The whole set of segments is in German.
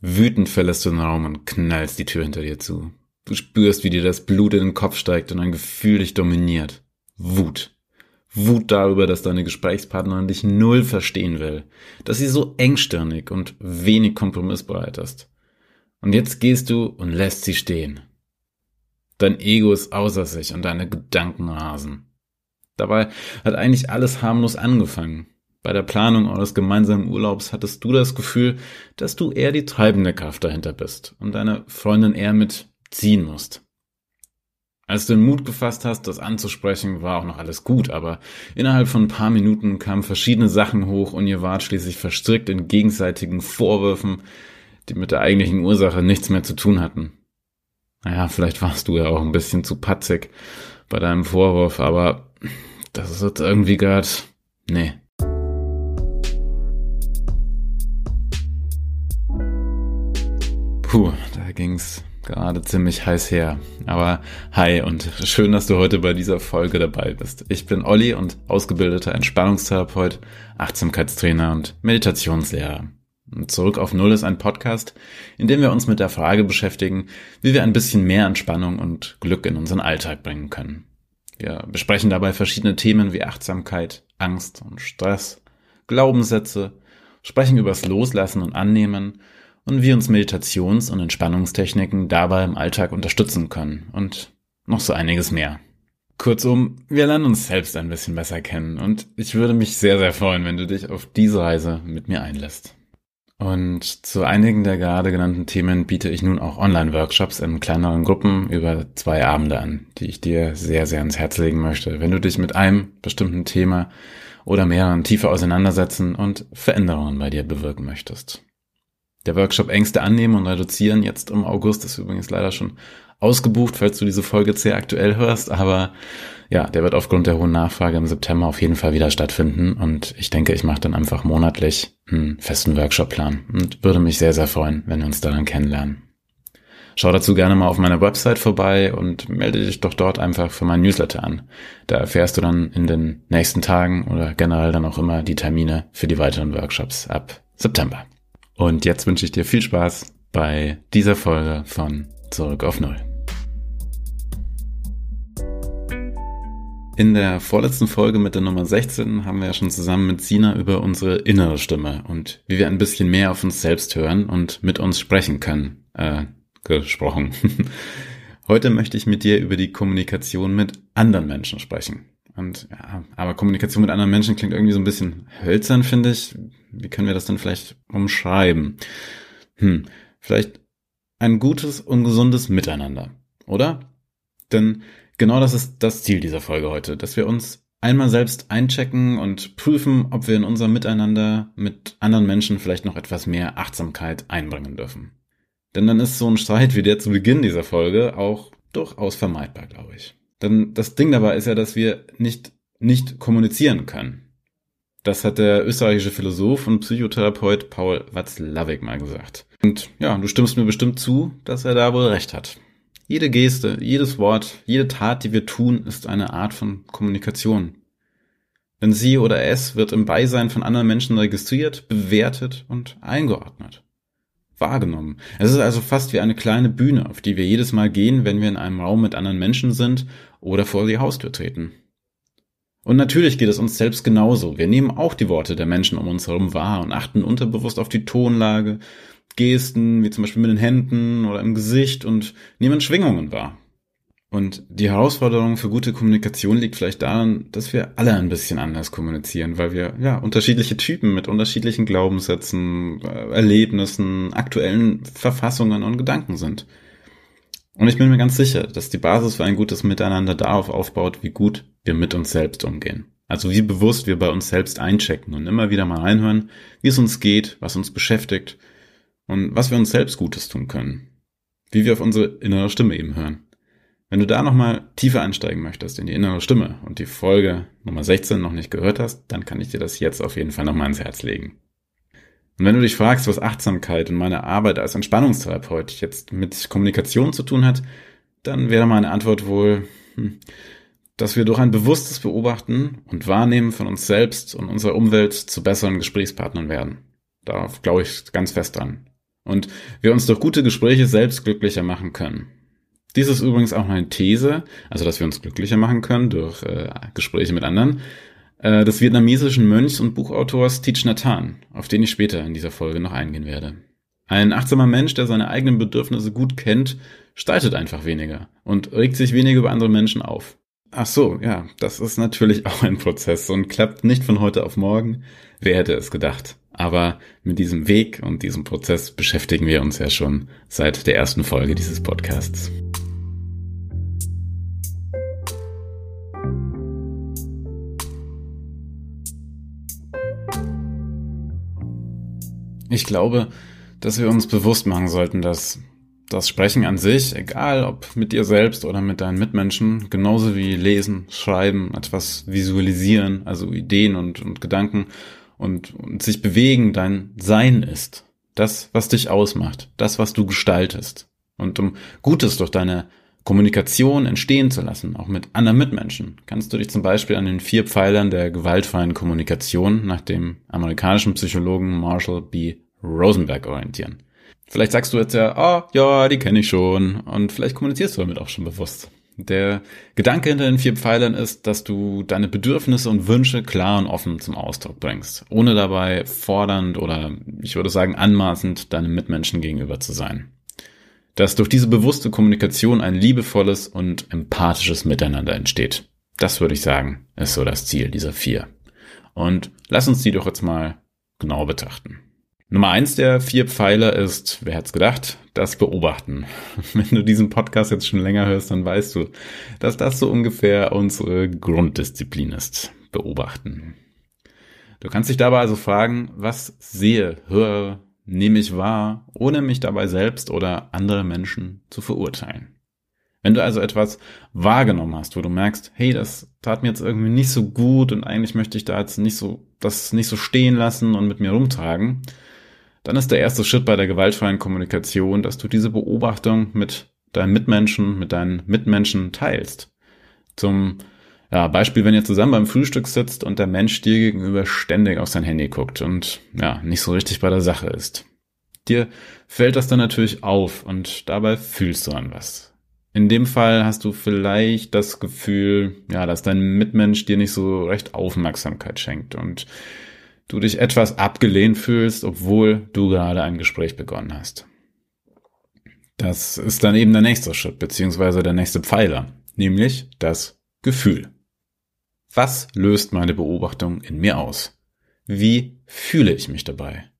Wütend verlässt du den Raum und knallst die Tür hinter dir zu. Du spürst, wie dir das Blut in den Kopf steigt und ein Gefühl dich dominiert. Wut. Wut darüber, dass deine Gesprächspartnerin dich null verstehen will, dass sie so engstirnig und wenig kompromissbereit ist. Und jetzt gehst du und lässt sie stehen. Dein Ego ist außer sich und deine Gedanken rasen. Dabei hat eigentlich alles harmlos angefangen. Bei der Planung eures gemeinsamen Urlaubs hattest du das Gefühl, dass du eher die treibende Kraft dahinter bist und deine Freundin eher mit ziehen musst. Als du den Mut gefasst hast, das anzusprechen, war auch noch alles gut, aber innerhalb von ein paar Minuten kamen verschiedene Sachen hoch und ihr wart schließlich verstrickt in gegenseitigen Vorwürfen, die mit der eigentlichen Ursache nichts mehr zu tun hatten. Naja, vielleicht warst du ja auch ein bisschen zu patzig bei deinem Vorwurf, aber das ist jetzt irgendwie gerade, nee. Puh, da ging's gerade ziemlich heiß her. Aber hi und schön, dass du heute bei dieser Folge dabei bist. Ich bin Olli und ausgebildeter Entspannungstherapeut, Achtsamkeitstrainer und Meditationslehrer. Und Zurück auf Null ist ein Podcast, in dem wir uns mit der Frage beschäftigen, wie wir ein bisschen mehr Entspannung und Glück in unseren Alltag bringen können. Wir besprechen dabei verschiedene Themen wie Achtsamkeit, Angst und Stress, Glaubenssätze, sprechen übers Loslassen und Annehmen und wie uns Meditations- und Entspannungstechniken dabei im Alltag unterstützen können und noch so einiges mehr. Kurzum, wir lernen uns selbst ein bisschen besser kennen und ich würde mich sehr, sehr freuen, wenn du dich auf diese Reise mit mir einlässt. Und zu einigen der gerade genannten Themen biete ich nun auch Online-Workshops in kleineren Gruppen über zwei Abende an, die ich dir sehr, sehr ans Herz legen möchte, wenn du dich mit einem bestimmten Thema oder mehreren tiefer auseinandersetzen und Veränderungen bei dir bewirken möchtest. Der Workshop Ängste annehmen und reduzieren jetzt im August ist übrigens leider schon ausgebucht, falls du diese Folge sehr aktuell hörst, aber ja, der wird aufgrund der hohen Nachfrage im September auf jeden Fall wieder stattfinden und ich denke, ich mache dann einfach monatlich einen festen Workshopplan und würde mich sehr, sehr freuen, wenn wir uns daran kennenlernen. Schau dazu gerne mal auf meiner Website vorbei und melde dich doch dort einfach für meinen Newsletter an. Da erfährst du dann in den nächsten Tagen oder generell dann auch immer die Termine für die weiteren Workshops ab September. Und jetzt wünsche ich dir viel Spaß bei dieser Folge von Zurück auf Null. In der vorletzten Folge mit der Nummer 16 haben wir ja schon zusammen mit Sina über unsere innere Stimme und wie wir ein bisschen mehr auf uns selbst hören und mit uns sprechen können, äh, gesprochen. Heute möchte ich mit dir über die Kommunikation mit anderen Menschen sprechen. Und ja, aber Kommunikation mit anderen Menschen klingt irgendwie so ein bisschen hölzern, finde ich. Wie können wir das dann vielleicht umschreiben? Hm, vielleicht ein gutes und gesundes Miteinander, oder? Denn genau das ist das Ziel dieser Folge heute, dass wir uns einmal selbst einchecken und prüfen, ob wir in unserem Miteinander mit anderen Menschen vielleicht noch etwas mehr Achtsamkeit einbringen dürfen. Denn dann ist so ein Streit wie der zu Beginn dieser Folge auch durchaus vermeidbar, glaube ich. Denn das Ding dabei ist ja, dass wir nicht, nicht kommunizieren können. Das hat der österreichische Philosoph und Psychotherapeut Paul Watzlawick mal gesagt. Und ja, du stimmst mir bestimmt zu, dass er da wohl recht hat. Jede Geste, jedes Wort, jede Tat, die wir tun, ist eine Art von Kommunikation. Denn sie oder es wird im Beisein von anderen Menschen registriert, bewertet und eingeordnet wahrgenommen. Es ist also fast wie eine kleine Bühne, auf die wir jedes Mal gehen, wenn wir in einem Raum mit anderen Menschen sind oder vor die Haustür treten. Und natürlich geht es uns selbst genauso. Wir nehmen auch die Worte der Menschen um uns herum wahr und achten unterbewusst auf die Tonlage, Gesten, wie zum Beispiel mit den Händen oder im Gesicht und nehmen Schwingungen wahr. Und die Herausforderung für gute Kommunikation liegt vielleicht daran, dass wir alle ein bisschen anders kommunizieren, weil wir ja unterschiedliche Typen mit unterschiedlichen Glaubenssätzen, äh, Erlebnissen, aktuellen Verfassungen und Gedanken sind. Und ich bin mir ganz sicher, dass die Basis für ein gutes Miteinander darauf aufbaut, wie gut wir mit uns selbst umgehen. Also wie bewusst wir bei uns selbst einchecken und immer wieder mal reinhören, wie es uns geht, was uns beschäftigt und was wir uns selbst Gutes tun können. Wie wir auf unsere innere Stimme eben hören. Wenn du da nochmal tiefer einsteigen möchtest in die innere Stimme und die Folge Nummer 16 noch nicht gehört hast, dann kann ich dir das jetzt auf jeden Fall nochmal ins Herz legen. Und wenn du dich fragst, was Achtsamkeit und meine Arbeit als Entspannungstherapeut jetzt mit Kommunikation zu tun hat, dann wäre meine Antwort wohl, hm, dass wir durch ein bewusstes Beobachten und Wahrnehmen von uns selbst und unserer Umwelt zu besseren Gesprächspartnern werden. Darauf glaube ich ganz fest dran. und wir uns durch gute Gespräche selbst glücklicher machen können. Dies ist übrigens auch meine These, also dass wir uns glücklicher machen können durch äh, Gespräche mit anderen, äh, des vietnamesischen Mönchs und Buchautors Thich Nhat Hanh, auf den ich später in dieser Folge noch eingehen werde. Ein achtsamer Mensch, der seine eigenen Bedürfnisse gut kennt, streitet einfach weniger und regt sich weniger über andere Menschen auf. Ach so, ja, das ist natürlich auch ein Prozess und klappt nicht von heute auf morgen. Wer hätte es gedacht? Aber mit diesem Weg und diesem Prozess beschäftigen wir uns ja schon seit der ersten Folge dieses Podcasts. Ich glaube, dass wir uns bewusst machen sollten, dass das Sprechen an sich, egal ob mit dir selbst oder mit deinen Mitmenschen, genauso wie Lesen, Schreiben, etwas visualisieren, also Ideen und, und Gedanken und, und sich bewegen, dein Sein ist. Das, was dich ausmacht, das, was du gestaltest. Und um Gutes durch deine Kommunikation entstehen zu lassen, auch mit anderen Mitmenschen, kannst du dich zum Beispiel an den vier Pfeilern der gewaltfreien Kommunikation nach dem amerikanischen Psychologen Marshall B. Rosenberg orientieren. Vielleicht sagst du jetzt ja, ah, oh, ja, die kenne ich schon. Und vielleicht kommunizierst du damit auch schon bewusst. Der Gedanke hinter den vier Pfeilern ist, dass du deine Bedürfnisse und Wünsche klar und offen zum Ausdruck bringst, ohne dabei fordernd oder ich würde sagen anmaßend deinem Mitmenschen gegenüber zu sein. Dass durch diese bewusste Kommunikation ein liebevolles und empathisches Miteinander entsteht. Das würde ich sagen, ist so das Ziel dieser vier. Und lass uns die doch jetzt mal genau betrachten. Nummer eins der vier Pfeiler ist, wer hat's gedacht, das Beobachten. Wenn du diesen Podcast jetzt schon länger hörst, dann weißt du, dass das so ungefähr unsere Grunddisziplin ist. Beobachten. Du kannst dich dabei also fragen, was sehe, höre, nehme ich wahr, ohne mich dabei selbst oder andere Menschen zu verurteilen. Wenn du also etwas wahrgenommen hast, wo du merkst, hey, das tat mir jetzt irgendwie nicht so gut und eigentlich möchte ich da jetzt nicht so, das nicht so stehen lassen und mit mir rumtragen, dann ist der erste Schritt bei der gewaltfreien Kommunikation, dass du diese Beobachtung mit deinen Mitmenschen, mit deinen Mitmenschen teilst. Zum ja, Beispiel, wenn ihr zusammen beim Frühstück sitzt und der Mensch dir gegenüber ständig auf sein Handy guckt und ja, nicht so richtig bei der Sache ist. Dir fällt das dann natürlich auf und dabei fühlst du an was. In dem Fall hast du vielleicht das Gefühl, ja, dass dein Mitmensch dir nicht so recht Aufmerksamkeit schenkt und du dich etwas abgelehnt fühlst, obwohl du gerade ein Gespräch begonnen hast. Das ist dann eben der nächste Schritt, beziehungsweise der nächste Pfeiler, nämlich das Gefühl. Was löst meine Beobachtung in mir aus? Wie fühle ich mich dabei?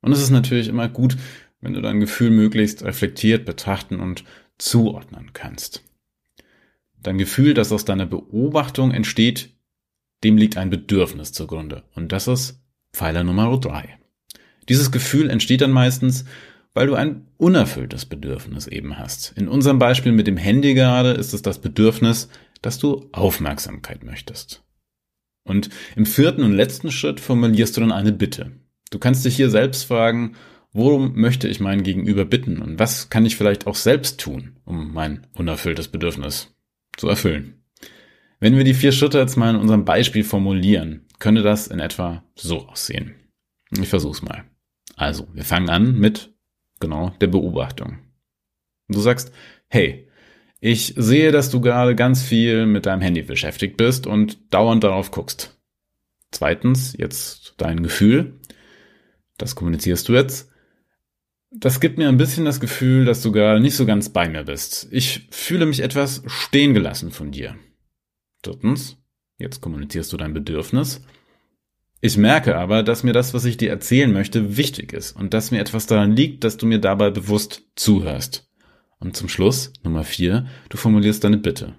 Und es ist natürlich immer gut, wenn du dein Gefühl möglichst reflektiert betrachten und zuordnen kannst. Dein Gefühl, das aus deiner Beobachtung entsteht, dem liegt ein Bedürfnis zugrunde. Und das ist Pfeiler Nummer drei. Dieses Gefühl entsteht dann meistens, weil du ein unerfülltes Bedürfnis eben hast. In unserem Beispiel mit dem Handy gerade ist es das Bedürfnis, dass du Aufmerksamkeit möchtest. Und im vierten und letzten Schritt formulierst du dann eine Bitte. Du kannst dich hier selbst fragen, worum möchte ich meinen Gegenüber bitten und was kann ich vielleicht auch selbst tun, um mein unerfülltes Bedürfnis zu erfüllen. Wenn wir die vier Schritte jetzt mal in unserem Beispiel formulieren, könnte das in etwa so aussehen. Ich versuch's mal. Also, wir fangen an mit genau der Beobachtung. Du sagst, hey, ich sehe, dass du gerade ganz viel mit deinem Handy beschäftigt bist und dauernd darauf guckst. Zweitens, jetzt dein Gefühl. Das kommunizierst du jetzt. Das gibt mir ein bisschen das Gefühl, dass du gerade nicht so ganz bei mir bist. Ich fühle mich etwas stehen gelassen von dir. Drittens, jetzt kommunizierst du dein Bedürfnis. Ich merke aber, dass mir das, was ich dir erzählen möchte, wichtig ist und dass mir etwas daran liegt, dass du mir dabei bewusst zuhörst. Und zum Schluss, Nummer vier, du formulierst deine Bitte.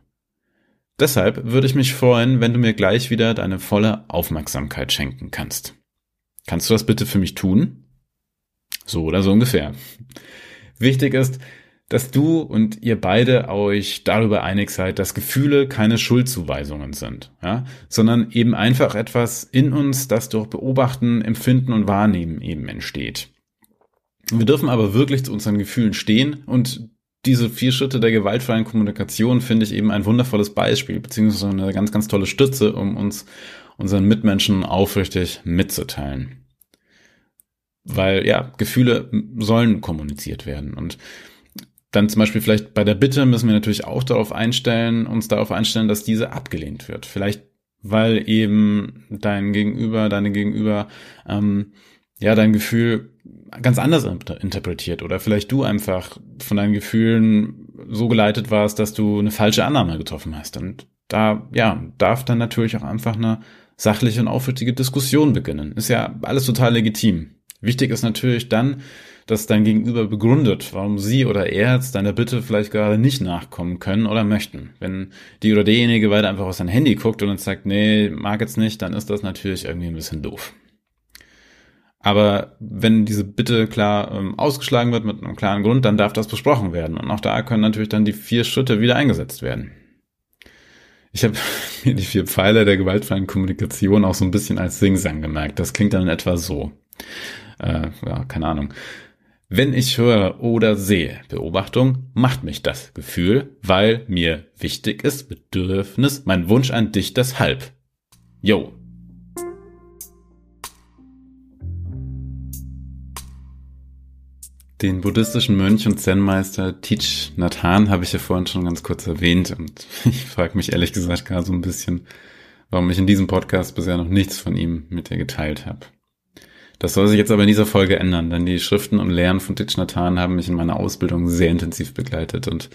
Deshalb würde ich mich freuen, wenn du mir gleich wieder deine volle Aufmerksamkeit schenken kannst. Kannst du das bitte für mich tun? So oder so ungefähr. Wichtig ist, dass du und ihr beide euch darüber einig seid, dass Gefühle keine Schuldzuweisungen sind, ja, sondern eben einfach etwas in uns, das durch Beobachten, Empfinden und Wahrnehmen eben entsteht. Wir dürfen aber wirklich zu unseren Gefühlen stehen und diese vier Schritte der gewaltfreien Kommunikation finde ich eben ein wundervolles Beispiel, beziehungsweise eine ganz, ganz tolle Stütze, um uns unseren Mitmenschen aufrichtig mitzuteilen. weil ja, Gefühle sollen kommuniziert werden. Und dann zum Beispiel vielleicht bei der Bitte müssen wir natürlich auch darauf einstellen, uns darauf einstellen, dass diese abgelehnt wird. Vielleicht weil eben dein Gegenüber, deine Gegenüber ähm, ja dein Gefühl ganz anders interpretiert oder vielleicht du einfach von deinen Gefühlen so geleitet warst, dass du eine falsche Annahme getroffen hast. Und da, ja, darf dann natürlich auch einfach eine sachliche und aufrichtige Diskussion beginnen. Ist ja alles total legitim. Wichtig ist natürlich dann, dass dein Gegenüber begründet, warum sie oder er jetzt deiner Bitte vielleicht gerade nicht nachkommen können oder möchten. Wenn die oder derjenige weiter einfach aus sein Handy guckt und dann sagt, nee, mag jetzt nicht, dann ist das natürlich irgendwie ein bisschen doof. Aber wenn diese Bitte klar ähm, ausgeschlagen wird mit einem klaren Grund, dann darf das besprochen werden. Und auch da können natürlich dann die vier Schritte wieder eingesetzt werden. Ich habe mir die vier Pfeile der gewaltfreien Kommunikation auch so ein bisschen als Singsang gemerkt. Das klingt dann in etwa so äh, ja, keine Ahnung. Wenn ich höre oder sehe, Beobachtung macht mich das Gefühl, weil mir wichtig ist, Bedürfnis, mein Wunsch an dich deshalb. Yo. Den buddhistischen Mönch und Zen-Meister Teach Nathan habe ich ja vorhin schon ganz kurz erwähnt und ich frage mich ehrlich gesagt gerade so ein bisschen, warum ich in diesem Podcast bisher noch nichts von ihm mit dir geteilt habe. Das soll sich jetzt aber in dieser Folge ändern, denn die Schriften und Lehren von Titch Nathan haben mich in meiner Ausbildung sehr intensiv begleitet und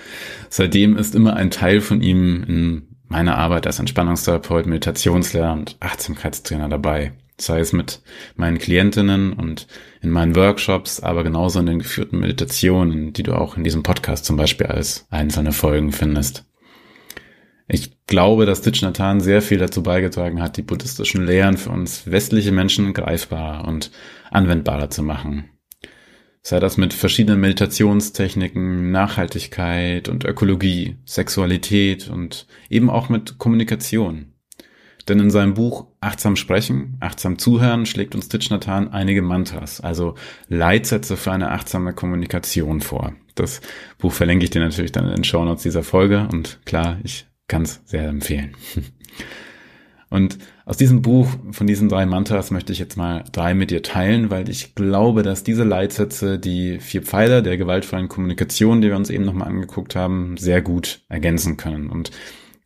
seitdem ist immer ein Teil von ihm in meiner Arbeit als Entspannungstherapeut, Meditationslehrer und Achtsamkeitstrainer dabei. Sei es mit meinen Klientinnen und in meinen Workshops, aber genauso in den geführten Meditationen, die du auch in diesem Podcast zum Beispiel als einzelne Folgen findest. Ich glaube, dass Thich sehr viel dazu beigetragen hat, die buddhistischen Lehren für uns westliche Menschen greifbarer und anwendbarer zu machen. Sei das mit verschiedenen Meditationstechniken, Nachhaltigkeit und Ökologie, Sexualität und eben auch mit Kommunikation. Denn in seinem Buch Achtsam sprechen, achtsam zuhören schlägt uns Thich Nhat einige Mantras, also Leitsätze für eine achtsame Kommunikation vor. Das Buch verlinke ich dir natürlich dann in den Show Notes dieser Folge und klar, ich kann es sehr empfehlen. Und aus diesem Buch, von diesen drei Mantras, möchte ich jetzt mal drei mit dir teilen, weil ich glaube, dass diese Leitsätze die vier Pfeiler der gewaltfreien Kommunikation, die wir uns eben nochmal angeguckt haben, sehr gut ergänzen können. Und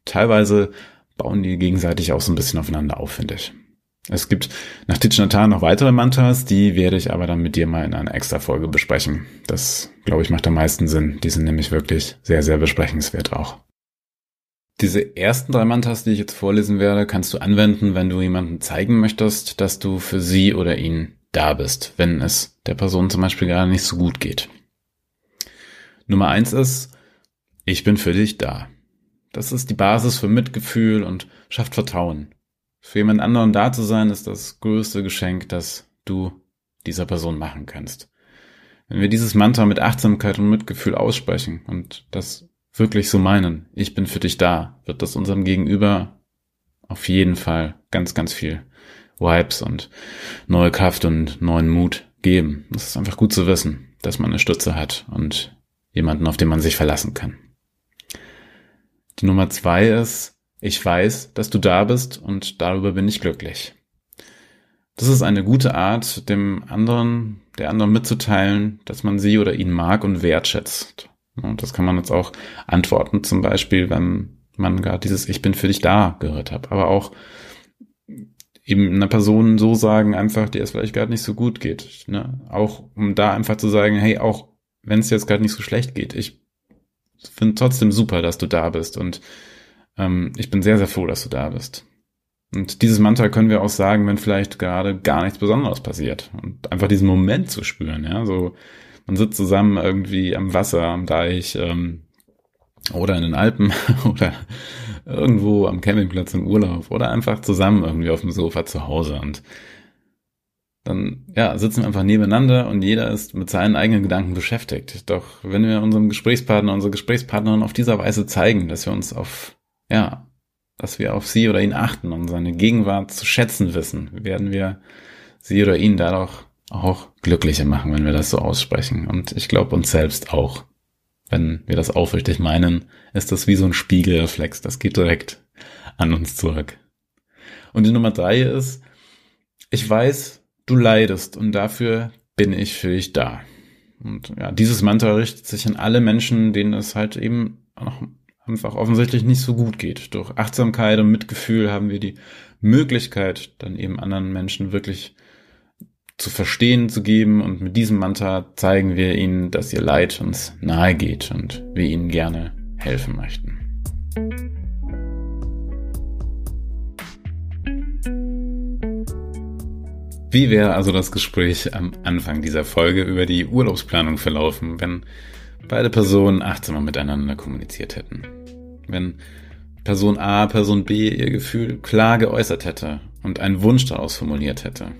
teilweise bauen die gegenseitig auch so ein bisschen aufeinander auf, finde ich. Es gibt nach Thich noch weitere Mantras, die werde ich aber dann mit dir mal in einer extra Folge besprechen. Das, glaube ich, macht am meisten Sinn. Die sind nämlich wirklich sehr, sehr besprechenswert auch. Diese ersten drei Mantras, die ich jetzt vorlesen werde, kannst du anwenden, wenn du jemandem zeigen möchtest, dass du für sie oder ihn da bist, wenn es der Person zum Beispiel gerade nicht so gut geht. Nummer eins ist, ich bin für dich da. Das ist die Basis für Mitgefühl und schafft Vertrauen. Für jemand anderen da zu sein, ist das größte Geschenk, das du dieser Person machen kannst. Wenn wir dieses Mantra mit Achtsamkeit und Mitgefühl aussprechen und das wirklich so meinen, ich bin für dich da, wird das unserem Gegenüber auf jeden Fall ganz, ganz viel Vibes und neue Kraft und neuen Mut geben. Das ist einfach gut zu wissen, dass man eine Stütze hat und jemanden, auf den man sich verlassen kann. Die Nummer zwei ist, ich weiß, dass du da bist und darüber bin ich glücklich. Das ist eine gute Art, dem anderen, der anderen mitzuteilen, dass man sie oder ihn mag und wertschätzt und das kann man jetzt auch antworten, zum Beispiel, wenn man gerade dieses Ich bin für dich da gehört hat. Aber auch eben einer Person so sagen, einfach, der es vielleicht gerade nicht so gut geht. Ne? Auch um da einfach zu sagen, hey, auch wenn es jetzt gerade nicht so schlecht geht, ich finde trotzdem super, dass du da bist. Und ähm, ich bin sehr, sehr froh, dass du da bist. Und dieses Mantra können wir auch sagen, wenn vielleicht gerade gar nichts Besonderes passiert. Und einfach diesen Moment zu spüren, ja, so man sitzt zusammen irgendwie am Wasser, am Deich ähm, oder in den Alpen oder irgendwo am Campingplatz im Urlaub oder einfach zusammen irgendwie auf dem Sofa zu Hause und dann ja, sitzen wir einfach nebeneinander und jeder ist mit seinen eigenen Gedanken beschäftigt. Doch wenn wir unserem Gesprächspartner, unsere Gesprächspartnerin auf dieser Weise zeigen, dass wir uns auf, ja, dass wir auf sie oder ihn achten und seine Gegenwart zu schätzen wissen, werden wir sie oder ihn dadurch auch glücklicher machen, wenn wir das so aussprechen. Und ich glaube uns selbst auch. Wenn wir das aufrichtig meinen, ist das wie so ein Spiegelreflex. Das geht direkt an uns zurück. Und die Nummer drei ist, ich weiß, du leidest und dafür bin ich für dich da. Und ja, dieses Mantra richtet sich an alle Menschen, denen es halt eben noch einfach offensichtlich nicht so gut geht. Durch Achtsamkeit und Mitgefühl haben wir die Möglichkeit, dann eben anderen Menschen wirklich zu verstehen zu geben und mit diesem Mantra zeigen wir ihnen, dass ihr Leid uns nahe geht und wir ihnen gerne helfen möchten. Wie wäre also das Gespräch am Anfang dieser Folge über die Urlaubsplanung verlaufen, wenn beide Personen achtsamer miteinander kommuniziert hätten? Wenn Person A, Person B ihr Gefühl klar geäußert hätte und einen Wunsch daraus formuliert hätte?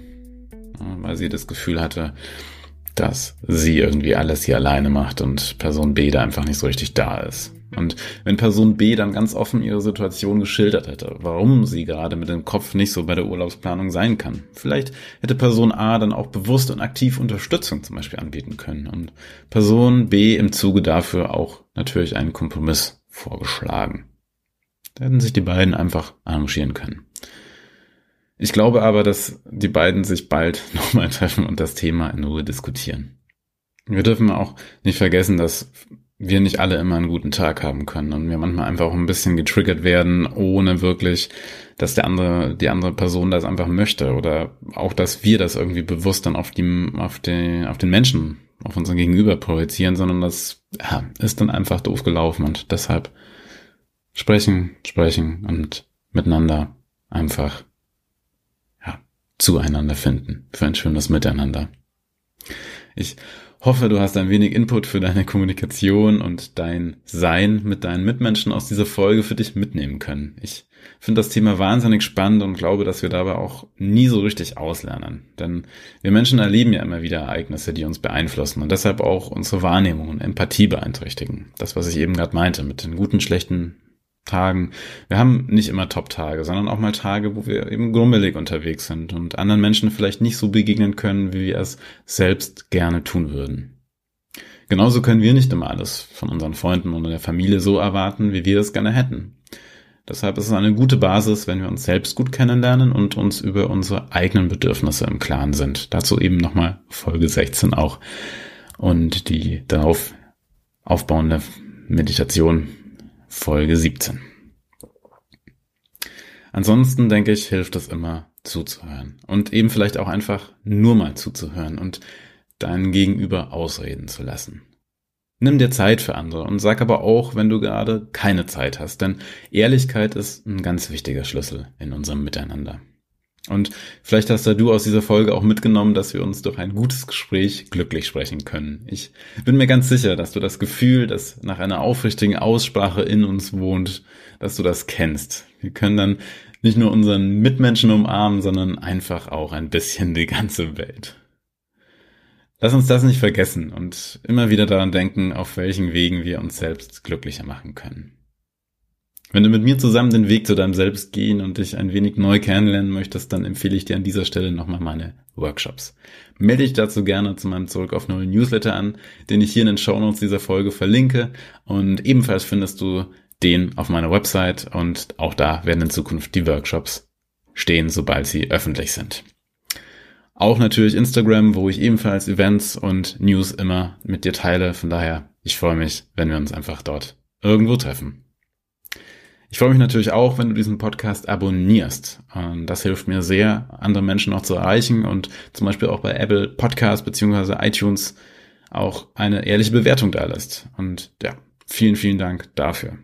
weil sie das Gefühl hatte, dass sie irgendwie alles hier alleine macht und Person B da einfach nicht so richtig da ist. Und wenn Person B dann ganz offen ihre Situation geschildert hätte, warum sie gerade mit dem Kopf nicht so bei der Urlaubsplanung sein kann, vielleicht hätte Person A dann auch bewusst und aktiv Unterstützung zum Beispiel anbieten können und Person B im Zuge dafür auch natürlich einen Kompromiss vorgeschlagen. Da hätten sich die beiden einfach arrangieren können. Ich glaube aber, dass die beiden sich bald nochmal treffen und das Thema in Ruhe diskutieren. Wir dürfen auch nicht vergessen, dass wir nicht alle immer einen guten Tag haben können und wir manchmal einfach auch ein bisschen getriggert werden, ohne wirklich, dass der andere, die andere Person das einfach möchte oder auch, dass wir das irgendwie bewusst dann auf die, auf den, auf den Menschen, auf unseren Gegenüber projizieren, sondern das ja, ist dann einfach doof gelaufen und deshalb sprechen, sprechen und miteinander einfach zueinander finden, für ein schönes Miteinander. Ich hoffe, du hast ein wenig Input für deine Kommunikation und dein Sein mit deinen Mitmenschen aus dieser Folge für dich mitnehmen können. Ich finde das Thema wahnsinnig spannend und glaube, dass wir dabei auch nie so richtig auslernen. Denn wir Menschen erleben ja immer wieder Ereignisse, die uns beeinflussen und deshalb auch unsere Wahrnehmung und Empathie beeinträchtigen. Das, was ich eben gerade meinte, mit den guten, schlechten Tagen. Wir haben nicht immer Top-Tage, sondern auch mal Tage, wo wir eben grummelig unterwegs sind und anderen Menschen vielleicht nicht so begegnen können, wie wir es selbst gerne tun würden. Genauso können wir nicht immer alles von unseren Freunden und der Familie so erwarten, wie wir es gerne hätten. Deshalb ist es eine gute Basis, wenn wir uns selbst gut kennenlernen und uns über unsere eigenen Bedürfnisse im Klaren sind. Dazu eben nochmal Folge 16 auch und die darauf aufbauende Meditation Folge 17. Ansonsten denke ich, hilft es immer zuzuhören und eben vielleicht auch einfach nur mal zuzuhören und deinen Gegenüber ausreden zu lassen. Nimm dir Zeit für andere und sag aber auch, wenn du gerade keine Zeit hast, denn Ehrlichkeit ist ein ganz wichtiger Schlüssel in unserem Miteinander. Und vielleicht hast du aus dieser Folge auch mitgenommen, dass wir uns durch ein gutes Gespräch glücklich sprechen können. Ich bin mir ganz sicher, dass du das Gefühl, das nach einer aufrichtigen Aussprache in uns wohnt, dass du das kennst. Wir können dann nicht nur unseren Mitmenschen umarmen, sondern einfach auch ein bisschen die ganze Welt. Lass uns das nicht vergessen und immer wieder daran denken, auf welchen Wegen wir uns selbst glücklicher machen können. Wenn du mit mir zusammen den Weg zu deinem Selbst gehen und dich ein wenig neu kennenlernen möchtest, dann empfehle ich dir an dieser Stelle nochmal meine Workshops. Melde dich dazu gerne zu meinem Zurück auf Null Newsletter an, den ich hier in den Shownotes dieser Folge verlinke und ebenfalls findest du den auf meiner Website und auch da werden in Zukunft die Workshops stehen, sobald sie öffentlich sind. Auch natürlich Instagram, wo ich ebenfalls Events und News immer mit dir teile. Von daher, ich freue mich, wenn wir uns einfach dort irgendwo treffen. Ich freue mich natürlich auch, wenn du diesen Podcast abonnierst. Das hilft mir sehr, andere Menschen noch zu erreichen und zum Beispiel auch bei Apple Podcast beziehungsweise iTunes auch eine ehrliche Bewertung da lässt. Und ja, vielen, vielen Dank dafür.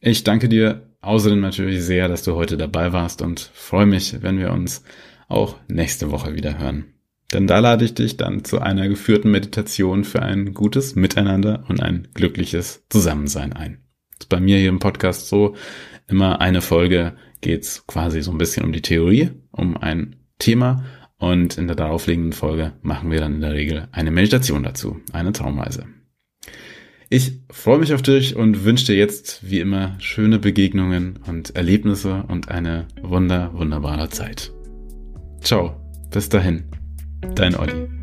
Ich danke dir außerdem natürlich sehr, dass du heute dabei warst und freue mich, wenn wir uns auch nächste Woche wieder hören. Denn da lade ich dich dann zu einer geführten Meditation für ein gutes Miteinander und ein glückliches Zusammensein ein ist bei mir hier im Podcast so, immer eine Folge geht's quasi so ein bisschen um die Theorie, um ein Thema und in der daraufliegenden Folge machen wir dann in der Regel eine Meditation dazu, eine Traumreise. Ich freue mich auf dich und wünsche dir jetzt wie immer schöne Begegnungen und Erlebnisse und eine wunder, wunderbare Zeit. Ciao, bis dahin, dein Olli.